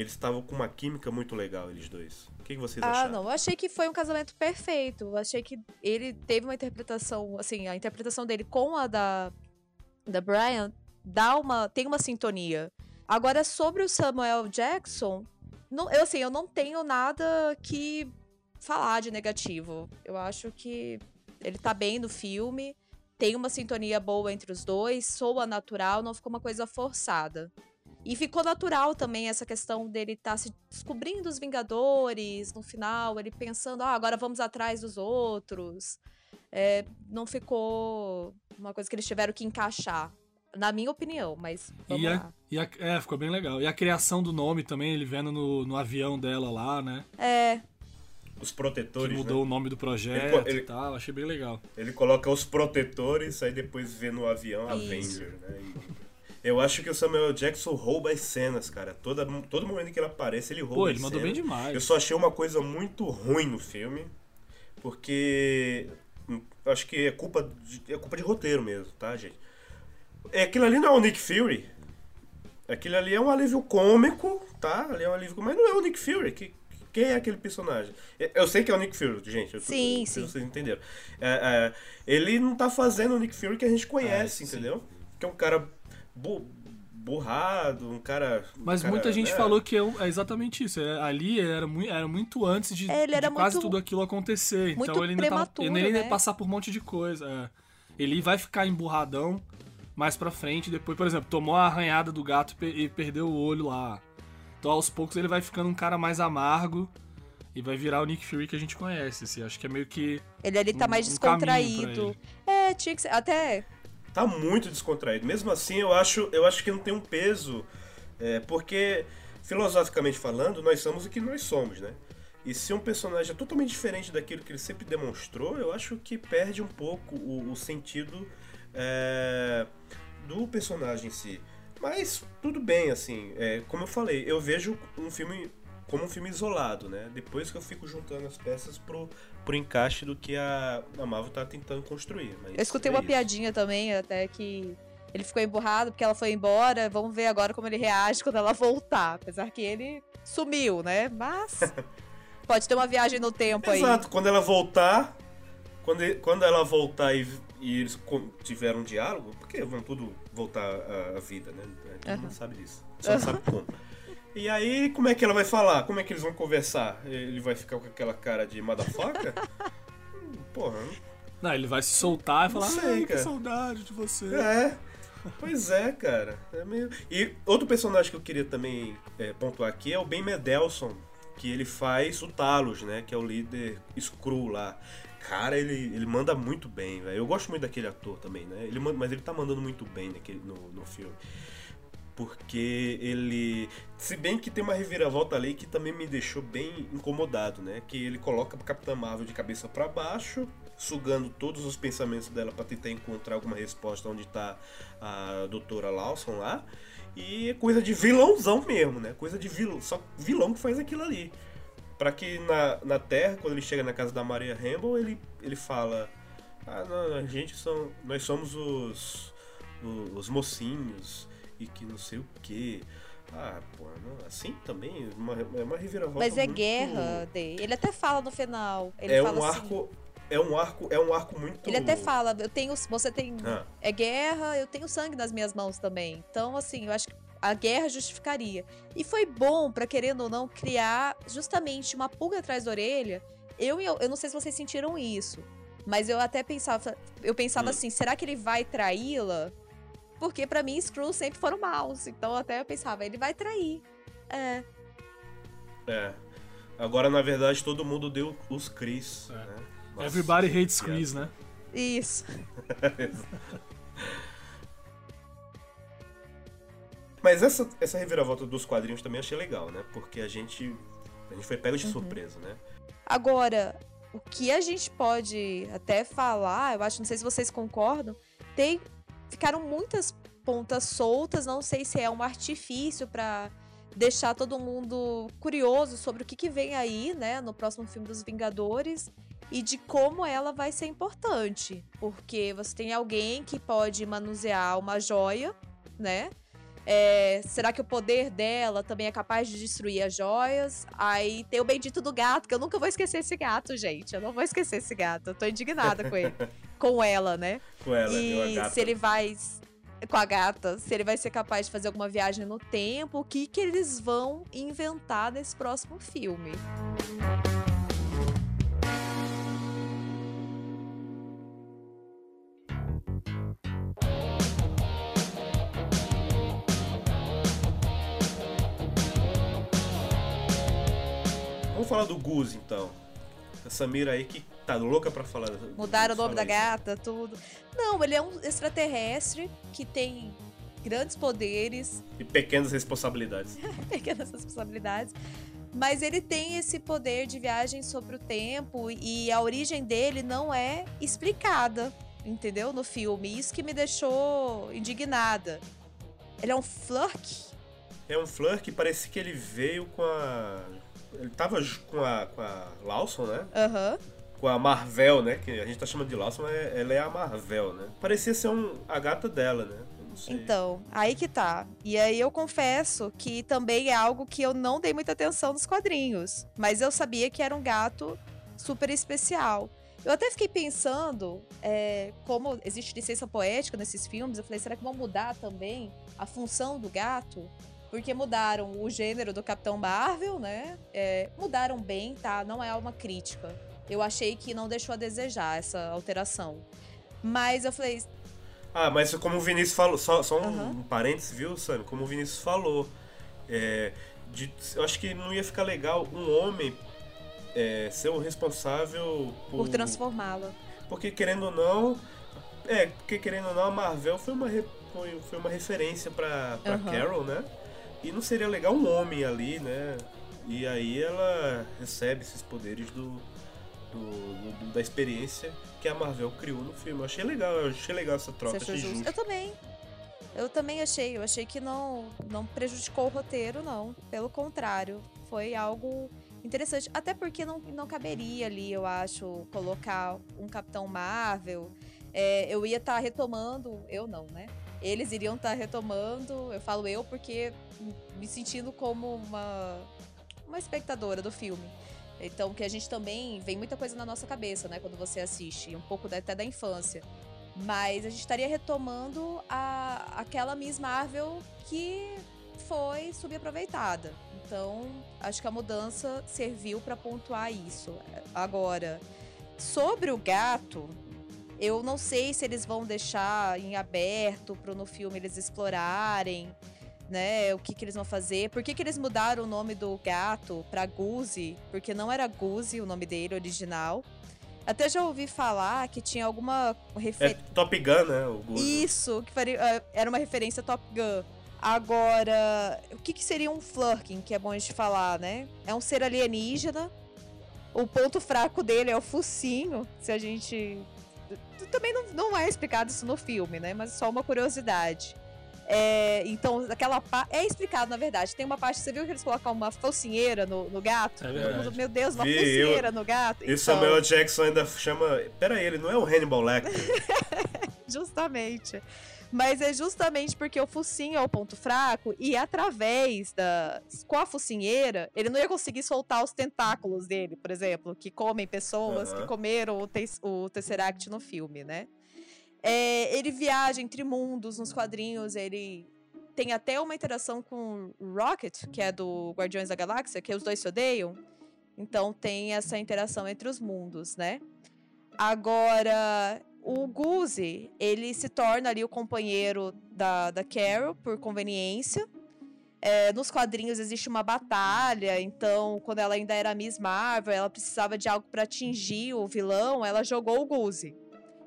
Eles estavam com uma química muito legal, eles dois. O que, vocês ah, acharam? Ah, não. Eu achei que foi um casamento perfeito. Eu achei que ele teve uma interpretação, assim, a interpretação dele com a da, da Brian dá uma, tem uma sintonia. Agora, sobre o Samuel Jackson, não, eu, assim, eu não tenho nada que falar de negativo. Eu acho que ele tá bem no filme, tem uma sintonia boa entre os dois, soa natural, não ficou uma coisa forçada. E ficou natural também essa questão dele estar tá se descobrindo os Vingadores no final, ele pensando, ah, agora vamos atrás dos outros. É, não ficou uma coisa que eles tiveram que encaixar. Na minha opinião, mas vamos e a, lá. E a, é, ficou bem legal. E a criação do nome também, ele vendo no, no avião dela lá, né? É. Os protetores. Que mudou né? o nome do projeto ele, ele, e tal, achei bem legal. Ele coloca os protetores, aí depois vê no avião Isso. Avenger, né? E... Eu acho que o Samuel Jackson rouba as cenas, cara. Toda, todo momento que ele aparece, ele rouba Pô, ele mandou cenas. bem demais. Eu só achei uma coisa muito ruim no filme, porque acho que é culpa de, é culpa de roteiro mesmo, tá, gente? É, aquilo ali não é o Nick Fury. Aquilo ali é um alívio cômico, tá? Ali é um alívio cômico, mas não é o Nick Fury. Que, quem é aquele personagem? É, Eu sei que é o Nick Fury, gente. Eu Sim, sim. Vocês entenderam. É, é, ele não tá fazendo o Nick Fury que a gente conhece, É, sim. entendeu? Que é um cara bu- burrado, um cara. um Mas cara, muita gente né? falou que é, um- é exatamente isso. É, ali era, era muito antes de, É, ele era de quase muito- tudo aquilo acontecer. muito então ele ainda, tava, ele ainda ia né? passar por um monte de coisa. é. Ele vai ficar emburradão mais pra frente. Depois, por exemplo, tomou a arranhada do gato e pe- e perdeu o olho lá. Então aos poucos ele vai ficando um cara mais amargo. E vai virar o Nick Fury que a gente conhece. Assim. Acho que é meio que. Ele ali tá um- mais um descontraído. ele. É, tinha que ser. Até. Tá muito descontraído. Mesmo assim, eu acho, eu acho que não tem um peso, é, porque, filosoficamente falando, nós somos o que nós somos, né? E se um personagem é totalmente diferente daquilo que ele sempre demonstrou, eu acho que perde um pouco o, o sentido é, do personagem em si. Mas tudo bem, assim, é, como eu falei, eu vejo um filme como um filme isolado, né? Depois que eu fico juntando as peças pro, pro encaixe do que a, a Marvel tá tentando construir. Eu escutei é uma isso. piadinha também, até que ele ficou emburrado porque ela foi embora. Vamos ver agora como ele reage quando ela voltar. Apesar que ele sumiu, né? Mas. Pode ter uma viagem no tempo aí. Exato, quando ela voltar, quando, ele- quando ela voltar e, e eles tiveram um diálogo, porque vão tudo voltar à, à vida, né? A gente não sabe disso. Só não sabe como. E aí, como é que ela vai falar? Como é que eles vão conversar? Ele vai ficar com aquela cara de motherfucker? Porra, Não, ele vai se soltar e falar: sei, Ai, que cara." saudade de você. é. Pois é, cara. É meio... E outro personagem que eu queria também é, pontuar aqui é o Ben Mendelsohn, que ele faz o Talos, né? Que é o líder Skrull lá. Cara, ele, ele manda muito bem, velho. Eu gosto muito daquele ator também, né? Ele, manda- mas ele tá mandando muito bem naquele, no, no filme. Porque ele. Se bem que tem uma reviravolta ali que também me deixou bem incomodado, né? Que ele coloca a Capitã Marvel de cabeça para baixo, sugando todos os pensamentos dela para tentar encontrar alguma resposta onde tá a doutora Lawson lá. E é coisa de vilãozão mesmo, né? Coisa de vilão. Só vilão que faz aquilo ali. Pra que na, na Terra, quando ele chega na casa da Maria Rambo, ele, ele fala. Ah, não, a gente são. Nós somos os. os, os mocinhos e que não sei o que. Ah, pô, não, assim também, uma, é uma reviravolta. Mas é muito- guerra, Dê. Ele até fala no final. Ele É um assim. arco. É um arco. É um arco muito. Ele até fala, eu tenho. Você tem. Ah. É guerra, eu tenho sangue nas minhas mãos também. Então, assim, eu acho que a guerra justificaria. E foi bom, pra querendo ou não, criar justamente uma pulga atrás da orelha. Eu, eu, eu não sei se vocês sentiram isso. Mas eu até pensava. Eu pensava Hum. assim, será que ele vai traí-la? Porque pra mim, Skrull sempre foram maus. Então até eu pensava, ele vai trair. É. É. Agora, na verdade, todo mundo deu os Cris. É. Né? Nossa, Everybody hates que Chris, né? Isso. Mas essa, essa reviravolta dos quadrinhos também achei legal, né? Porque a gente. A gente foi pego de surpresa, né? Agora, o que a gente pode até falar, eu acho, não sei se vocês concordam, tem ficaram muitas pontas soltas, não sei se é um artifício pra deixar todo mundo curioso sobre o que, que vem aí, né, no próximo filme dos Vingadores e de como ela vai ser importante, porque você tem alguém que pode manusear uma joia, né? É, será que o poder dela também é capaz de destruir as joias? Aí tem o bendito do gato, que eu nunca vou esquecer esse gato, gente. Eu não vou esquecer esse gato. Eu tô indignada com ele. com ela, né? Com ela, e gata. se ele vai. Com a gata, se ele vai ser capaz de fazer alguma viagem no tempo, o que, que eles vão inventar nesse próximo filme? Vamos falar do Gus, então. A Samira aí que tá louca pra falar. Mudaram o nome da aí. gata, tudo. Não, ele é um extraterrestre que tem grandes poderes, E pequenas responsabilidades. pequenas responsabilidades. Mas ele tem esse poder de viagem sobre o tempo e a origem dele não é explicada, entendeu? No filme. Isso que me deixou indignada. Ele é um Flurk? É um Fleur que parece que ele veio com a. Ele tava com a, com a Lawson, né? Aham. Com a Marvel, né? Que a gente tá chamando de Lawson, mas ela é a Marvel, né? Parecia ser um, a gata dela, né? Então, aí que tá. E aí eu confesso que também é algo que eu não dei muita atenção nos quadrinhos. Mas eu sabia que era um gato super especial. Eu até fiquei pensando, é, como existe licença poética nesses filmes, eu falei, será que vão mudar também a função do gato? Porque mudaram o gênero do Capitão Marvel, né? É, mudaram bem, tá? Não é uma crítica. Eu achei que não deixou a desejar essa alteração. Mas eu falei, Ah, mas como o Vinícius falou, só, só um, Aham. um parênteses, viu, Sam? Como o Vinícius falou, é, de- eu acho que não ia ficar legal um homem é, ser o responsável por. por transformá-la. Porque querendo ou não. É, porque querendo ou não, a Marvel foi uma, re- foi, uma referência pra. Carol, né? E não seria legal um homem ali, né? E aí ela recebe esses poderes do, do- do- da experiência que a Marvel criou no filme. Eu achei legal, eu achei legal essa troca, Você achou achei justo? justo. Eu também. Eu também achei. Eu achei que não, não prejudicou o roteiro, não. Pelo contrário, foi algo interessante. Até porque não, não caberia ali, eu acho, colocar um Capitão Marvel. É, eu ia estar retomando. Eu não, né? Eles iriam estar retomando. Eu falo eu porque me sentindo como uma, uma espectadora do filme. Então, que a gente também vem muita coisa na nossa cabeça, né? Quando você assiste, um pouco até da infância. Mas a gente estaria retomando a, aquela Miss Marvel que foi subaproveitada. Então, acho que a mudança serviu para pontuar isso. Agora, sobre o gato, eu não sei se eles vão deixar em aberto para no filme eles explorarem, né? O que, que eles vão fazer. Por que, que eles mudaram o nome do gato para Guzi? Porque não era Guzi o nome dele original. Até já ouvi falar que tinha alguma É referência. Top Gun, né? O Guzo. Isso, que faria, eh, era uma referência Top Gun. Agora, o que, que seria um Flurkin, que é bom a gente falar, né? É um ser alienígena. O ponto fraco dele é o focinho, se a gente. Também não, não é explicado isso no filme, né? Mas é só uma curiosidade. É, então, aquela parte. É explicado, na verdade. Tem uma parte. Você viu que eles colocam uma focinheira no, no gato? É Meu Deus, uma Vi, focinheira no gato. E Então, o Samuel Jackson ainda chama. Pera aí, ele não é o Hannibal Lecter. Justamente. Mas é justamente porque o focinho é o ponto fraco e através da. Com a focinheira, ele não ia conseguir soltar os tentáculos dele, por exemplo, que comem pessoas Aham. que comeram o, tes- o Tesseract no filme, né? É, ele viaja entre mundos nos quadrinhos, ele tem até uma interação com o Rocket, que é do Guardiões da Galáxia, que os dois se odeiam. Então tem essa interação entre os mundos, né? Agora, o Guzi, ele se torna ali o companheiro da, da Carol por conveniência. É, nos quadrinhos existe uma batalha, então quando ela ainda era Miss Marvel, ela precisava de algo para atingir o vilão, ela jogou o Guzi.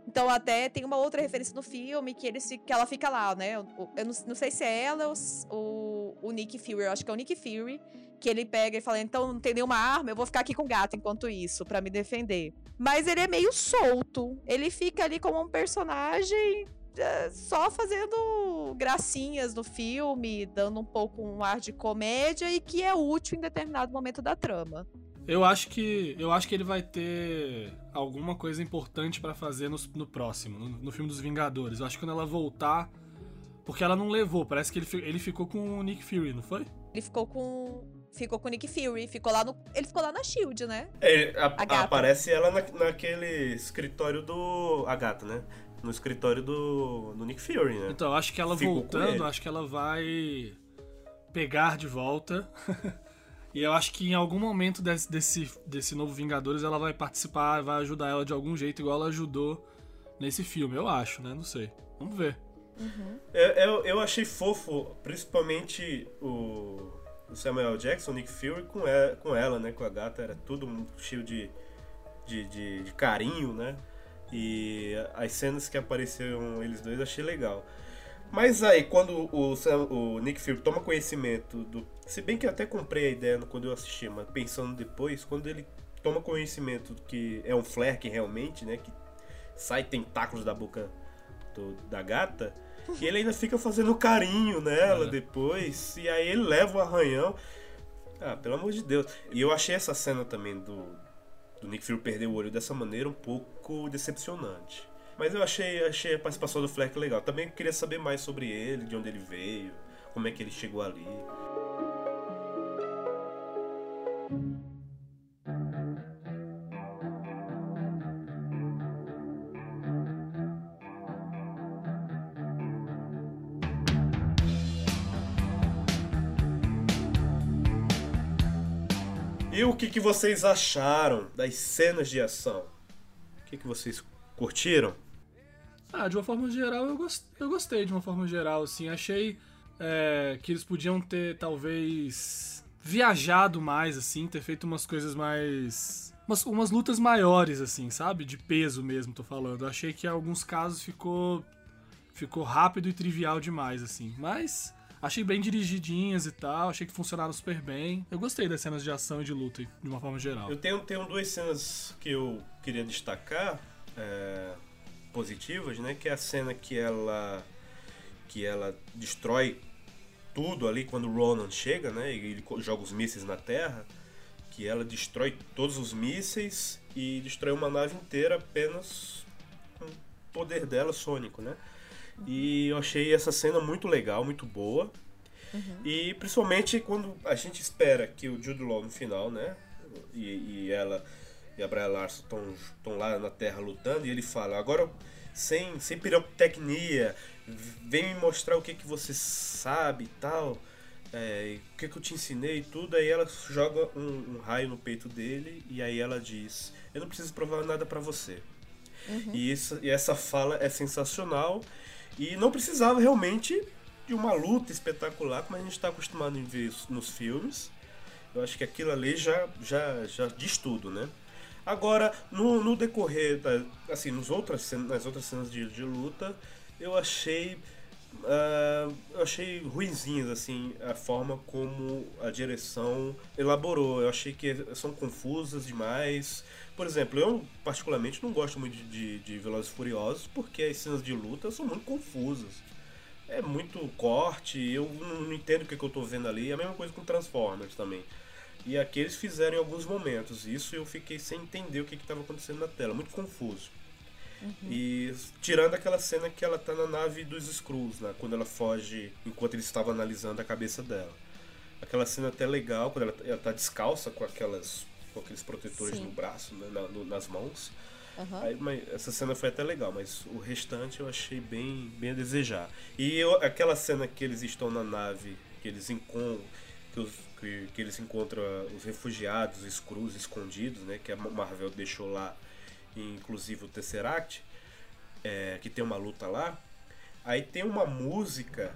Então até tem uma outra referência no filme que, que ela fica lá, né? Eu, eu não, não sei se é ela ou o, o Nick Fury, eu acho que é o Nick Fury, que ele pega e fala, então não tem nenhuma arma, eu vou ficar aqui com o gato enquanto isso, para me defender. Mas ele é meio solto. Ele fica ali como um personagem é, só fazendo gracinhas no filme, dando um pouco um ar de comédia e que é útil em determinado momento da trama. Eu acho que eu acho que ele vai ter alguma coisa importante pra fazer no, no próximo, no, no filme dos Vingadores. Eu acho que quando ela voltar, porque ela não levou, parece que ele, ele ficou com o Nick Fury, não foi? Ele ficou com ficou com o Nick Fury, ficou lá no ele ficou lá na Shield, né? É, a- A gata. aparece ela na- naquele escritório do. A gata, né? No escritório do, do Nick Fury, né? Então, eu acho que ela Ficou voltando, acho que ela vai pegar de volta. e eu acho que em algum momento desse, desse, desse novo Vingadores ela vai participar, vai ajudar ela de algum jeito, igual ela ajudou nesse filme, eu acho, né? Não sei. Vamos ver. Eu, eu, eu achei fofo, principalmente o, Samuel Jackson, o Nick Fury, com ela, com ela, né? Com a gata, era tudo cheio de, de, de, de carinho, né? E as cenas que apareceram eles dois eu achei legal. Mas aí, quando o, o Nick Fury toma conhecimento do. Se bem que eu até comprei a ideia quando eu assisti, mas pensando depois, quando ele toma conhecimento que é um Flerk realmente, né? Que sai tentáculos da boca do- da gata. E ele ainda fica fazendo carinho nela É. depois. E aí ele leva o arranhão. Ah, pelo amor de Deus. E eu achei essa cena também do, do Nick Fury perder o olho dessa maneira um pouco decepcionante. Mas eu achei, achei a participação do Fleck legal. Também queria saber mais sobre ele, de onde ele veio, como é que ele chegou ali. E o que, que vocês acharam das cenas de ação? O que, que vocês curtiram? Ah, de uma forma geral, eu, gost... eu gostei de uma forma geral, assim. Achei é, que eles podiam ter, talvez, viajado mais, assim, ter feito umas coisas mais. Umas, umas lutas maiores, assim, sabe? De peso mesmo, tô falando. Achei que em alguns casos ficou. Ficou rápido e trivial demais, assim. Mas. Achei bem dirigidinhas e tal, achei que funcionaram super bem. Eu gostei das cenas de ação e de luta, de uma forma geral. Eu tenho, tenho duas cenas que eu queria destacar. É, positivas, né? Que é a cena que ela que ela destrói tudo ali quando o Ronan chega, né? E ele joga os mísseis na Terra, que ela destrói todos os mísseis e destrói uma nave inteira apenas com o poder dela sônico, né? E eu achei essa cena muito legal, muito boa. Uhum. E principalmente quando a gente espera que o Jude Law no final, né? E, e ela e a Brian Larson estão lá na Terra lutando e ele fala, agora sem, sem pirotecnia, vem me mostrar o que, que você sabe e tal, é, o que, que eu te ensinei e tudo. Aí ela joga um, um, raio no peito dele e aí ela diz, eu não preciso provar nada para você. Uhum. E, isso, e essa fala é sensacional e não precisava realmente de uma luta espetacular como a gente está acostumado em ver nos filmes. Eu acho que aquilo ali já, já, já diz tudo, né? Agora, no, no decorrer, da, assim, nos outras, nas outras cenas de, de luta, eu achei. Uh, eu achei ruinzinhas assim a forma como a direção elaborou. Eu achei que são confusas demais. Por exemplo, eu particularmente não gosto muito de, de, de Velozes e Furiosos porque as cenas de luta são muito confusas. É muito corte, eu não entendo o que, que eu estou vendo ali. É a mesma coisa com Transformers também. E aqui eles fizeram em alguns momentos. Isso eu fiquei sem entender o que estava acontecendo na tela, muito confuso. Uhum. E tirando aquela cena que ela tá na nave dos Skrulls, né? Quando ela foge enquanto eles estavam analisando a cabeça dela. Aquela cena até legal, quando ela, ela tá descalça com aquelas com aqueles protetores Sim. no braço, né? na, no, nas mãos. Uhum. Aí, mas essa cena foi até legal, mas o restante eu achei bem, bem a desejar. E eu, aquela cena que eles estão na nave, que eles encontram, que os, que, que eles encontram os refugiados, os Skrulls escondidos, né? Que a Marvel deixou lá, inclusive o Tesseract, é, que tem uma luta lá. Aí tem uma música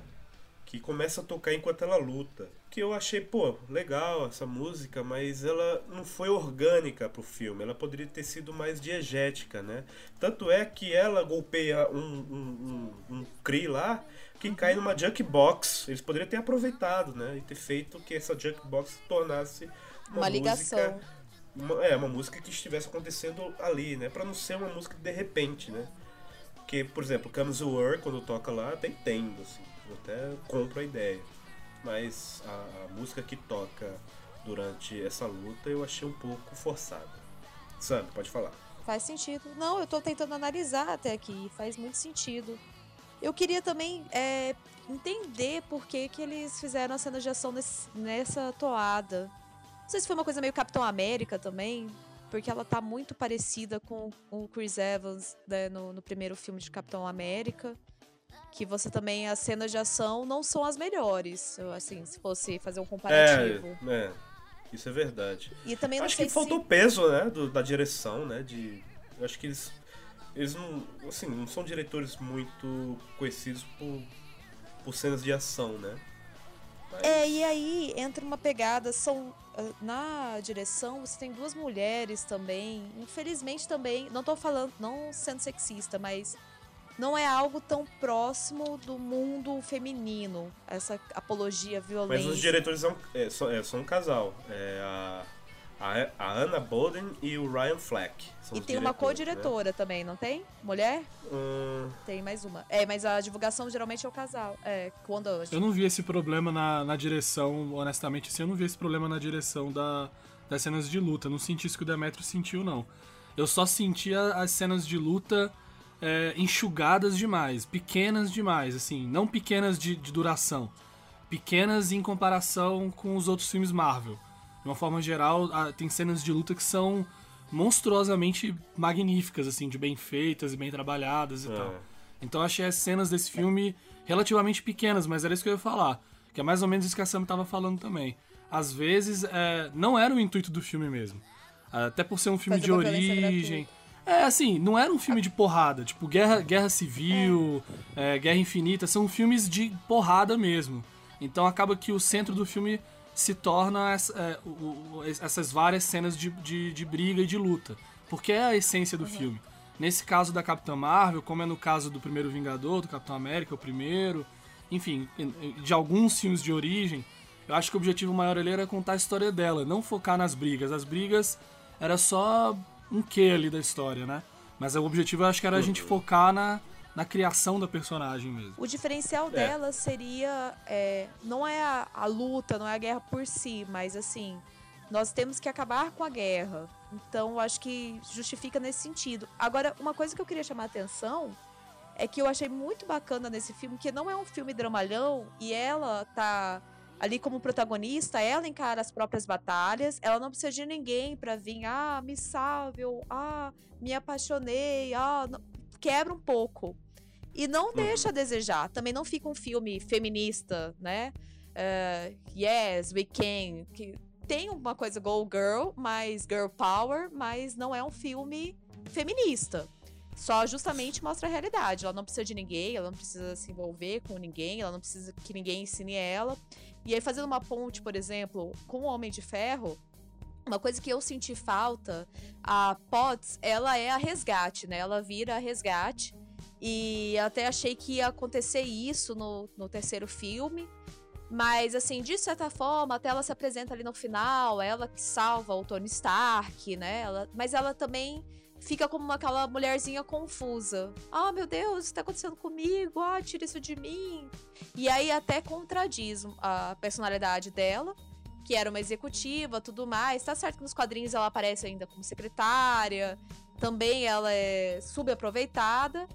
que começa a tocar enquanto ela luta. Que eu achei, pô, legal essa música, mas ela não foi orgânica pro filme. Ela poderia ter sido mais diegética, né? Tanto é que ela golpeia um, um, um, um Kree lá que cai numa jukebox. Eles poderiam ter aproveitado, né? E ter feito que essa jukebox se tornasse uma, uma ligação. uma, é, uma música que estivesse acontecendo ali, né? Pra não ser uma música de repente, né? Porque, por exemplo, Comes War, quando toca lá, até entendo, assim. Eu até compro a ideia. Mas a, a música que toca durante essa luta eu achei um pouco forçada. Sandra, pode falar. Faz sentido. Não, eu tô tentando analisar até aqui. Faz muito sentido. Eu queria também é, entender por que, que eles fizeram a cena de ação nesse, nessa toada. Não sei se foi uma coisa meio Capitão América também, porque ela tá muito parecida com o Chris Evans né, no, no, primeiro filme de Capitão América. Que você também, as cenas de ação não são as melhores, assim, se fosse fazer um comparativo. É, é isso é verdade. E também acho que faltou peso, né, do, da direção, né, de... Eu acho que eles eles não, assim, não são diretores muito conhecidos por, por cenas de ação, né? Mas... É, e aí entra uma pegada, são ah, na direção você tem duas mulheres também. Infelizmente também, não tô falando, não sendo sexista, mas não é algo tão próximo do mundo feminino, essa apologia violenta. Mas os diretores são, é, são, é, são um casal. É a a, a Anna Boden e o Ryan Fleck. e tem uma co-diretora né? também, não tem? Mulher? Hum... Tem mais uma. É, mas a divulgação geralmente é o casal. É, quando Eu não vi esse problema na, na direção, honestamente, assim, eu não vi esse problema na direção da, das cenas de luta. Não senti isso que o Demetrio sentiu, não. Eu só senti as cenas de luta é, enxugadas demais, pequenas demais, assim, não pequenas de, de duração, pequenas em comparação com os outros filmes Marvel. De uma forma geral, tem cenas de luta que são monstruosamente magníficas, assim, de bem feitas e bem trabalhadas e é. tal. Então achei as cenas desse filme relativamente pequenas, mas era isso que eu ia falar. Que é mais ou menos isso que a Sam tava falando também. Às vezes, é, não era o intuito do filme mesmo. Até por ser um filme Fazer de origem. É, assim, não era um filme de porrada. Tipo, Guerra, Guerra Civil, é. É, Guerra Infinita, são filmes de porrada mesmo. Então acaba que o centro do filme se torna essa, é, o, o, essas várias cenas de, de, de, briga e de luta. Porque é a essência do uhum. filme. Nesse caso da Capitã Marvel, como é no caso do primeiro Vingador, do Capitão América, o primeiro, enfim, de alguns filmes de origem, eu acho que o objetivo maior ali era contar a história dela, não focar nas brigas. As brigas era só um quê ali da história, né? Mas o objetivo eu acho que era a gente uhum. focar na, na criação da personagem mesmo. O diferencial é. dela seria. É, não é a, a luta, não é a guerra por si, mas assim. Nós temos que acabar com a guerra. Então, acho que justifica nesse sentido. Agora, uma coisa que eu queria chamar a atenção é que eu achei muito bacana nesse filme, que não é um filme dramalhão e ela tá ali como protagonista, ela encara as próprias batalhas, ela não precisa de ninguém para vir, ah, me salve, ou, ah, me apaixonei, ah, não... quebra um pouco. E não uhum. deixa a desejar. Também não fica um filme feminista, né? Uh, yes, we can. Que tem uma coisa Go Girl, mais Girl Power, mas não é um filme feminista. Só justamente mostra a realidade. Ela não precisa de ninguém, ela não precisa se envolver com ninguém, ela não precisa que ninguém ensine ela. E aí, fazendo uma ponte, por exemplo, com o Homem de Ferro, uma coisa que eu senti falta, a Potts, ela é a resgate, né? Ela vira a resgate. E até achei que ia acontecer isso no, no terceiro filme. Mas, assim, de certa forma, até ela se apresenta ali no final, ela que salva o Tony Stark, né? Ela, mas ela também fica como aquela mulherzinha confusa. Ah, oh, meu Deus, isso tá acontecendo comigo? Ah, tira isso de mim. E aí até contradiz a personalidade dela, que era uma executiva, tudo mais. Tá certo que nos quadrinhos ela aparece ainda como secretária, também ela é subaproveitada.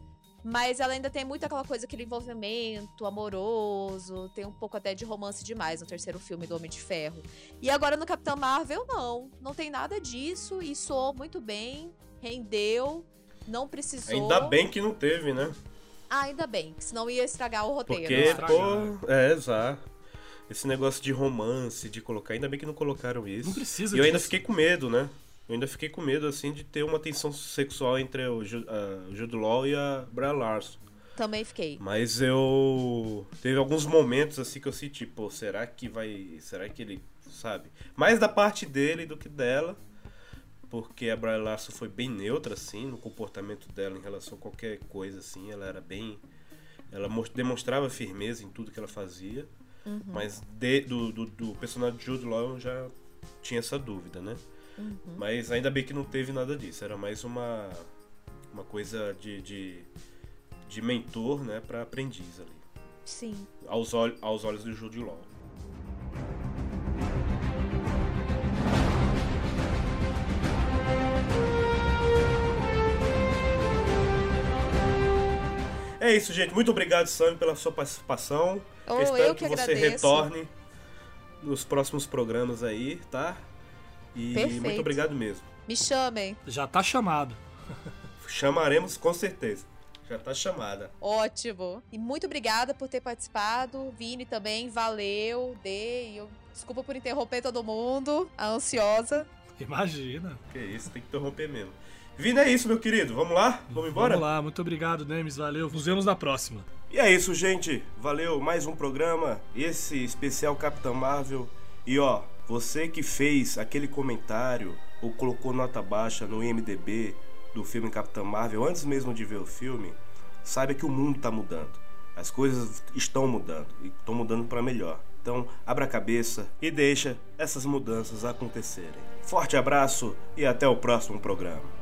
Mas ela ainda tem muito aquela coisa, aquele envolvimento amoroso, tem um pouco até de romance demais no terceiro filme do Homem de Ferro. E agora no Capitão Marvel, não. Não tem nada disso e soou muito bem, rendeu, não precisou. Ainda bem que não teve, né? Ah, ainda bem, senão ia estragar o roteiro. Porque, pô, é, exato. Esse negócio de romance, de colocar, ainda bem que não colocaram isso. Não precisa E eu ainda fiquei com medo, né? Eu ainda fiquei com medo, assim, de ter uma tensão sexual entre o, Ju, o Jude Law e a Brian Larson. Também fiquei. Mas eu... Teve alguns momentos, assim, que eu senti, pô, será que vai... Será que ele, sabe? Mais da parte dele do que dela. Porque a Brian Larson foi bem neutra, assim, no comportamento dela em relação a qualquer coisa, assim. Ela era bem... Ela demonstrava firmeza em tudo que ela fazia. Uhum. Mas de, do, do, do personagem de Jude Law eu já tinha essa dúvida, né? Uhum. Mas ainda bem que não teve nada disso. Era mais uma, uma coisa de, de, de mentor, né, para aprendiz ali. Sim. Aos, ol aos olhos do Jude Law. É isso, gente. Muito obrigado, Sam, pela sua participação. Oh, eu espero eu que, que você retorne nos próximos programas aí, tá? E Perfeito. muito obrigado mesmo. Me chamem. Já tá chamado. Chamaremos com certeza. Já tá chamada. Ótimo. E muito obrigada por ter participado. Vini também, valeu. Dei. Eu... Desculpa por interromper todo mundo. A ansiosa. Imagina. Que isso, tem que interromper mesmo. Vini, é isso, meu querido. Vamos lá? Vamos embora? Vamos lá. Muito obrigado, Nemes. Valeu. Nos vemos na próxima. E é isso, gente. Valeu. Mais um programa. Esse especial Capitão Marvel. E ó, você que fez aquele comentário ou colocou nota baixa no IMDB do filme Capitã Marvel antes mesmo de ver o filme, saiba que o mundo está mudando. As coisas estão mudando e estão mudando para melhor. Então, abra a cabeça e deixa essas mudanças acontecerem. Forte abraço e até o próximo programa.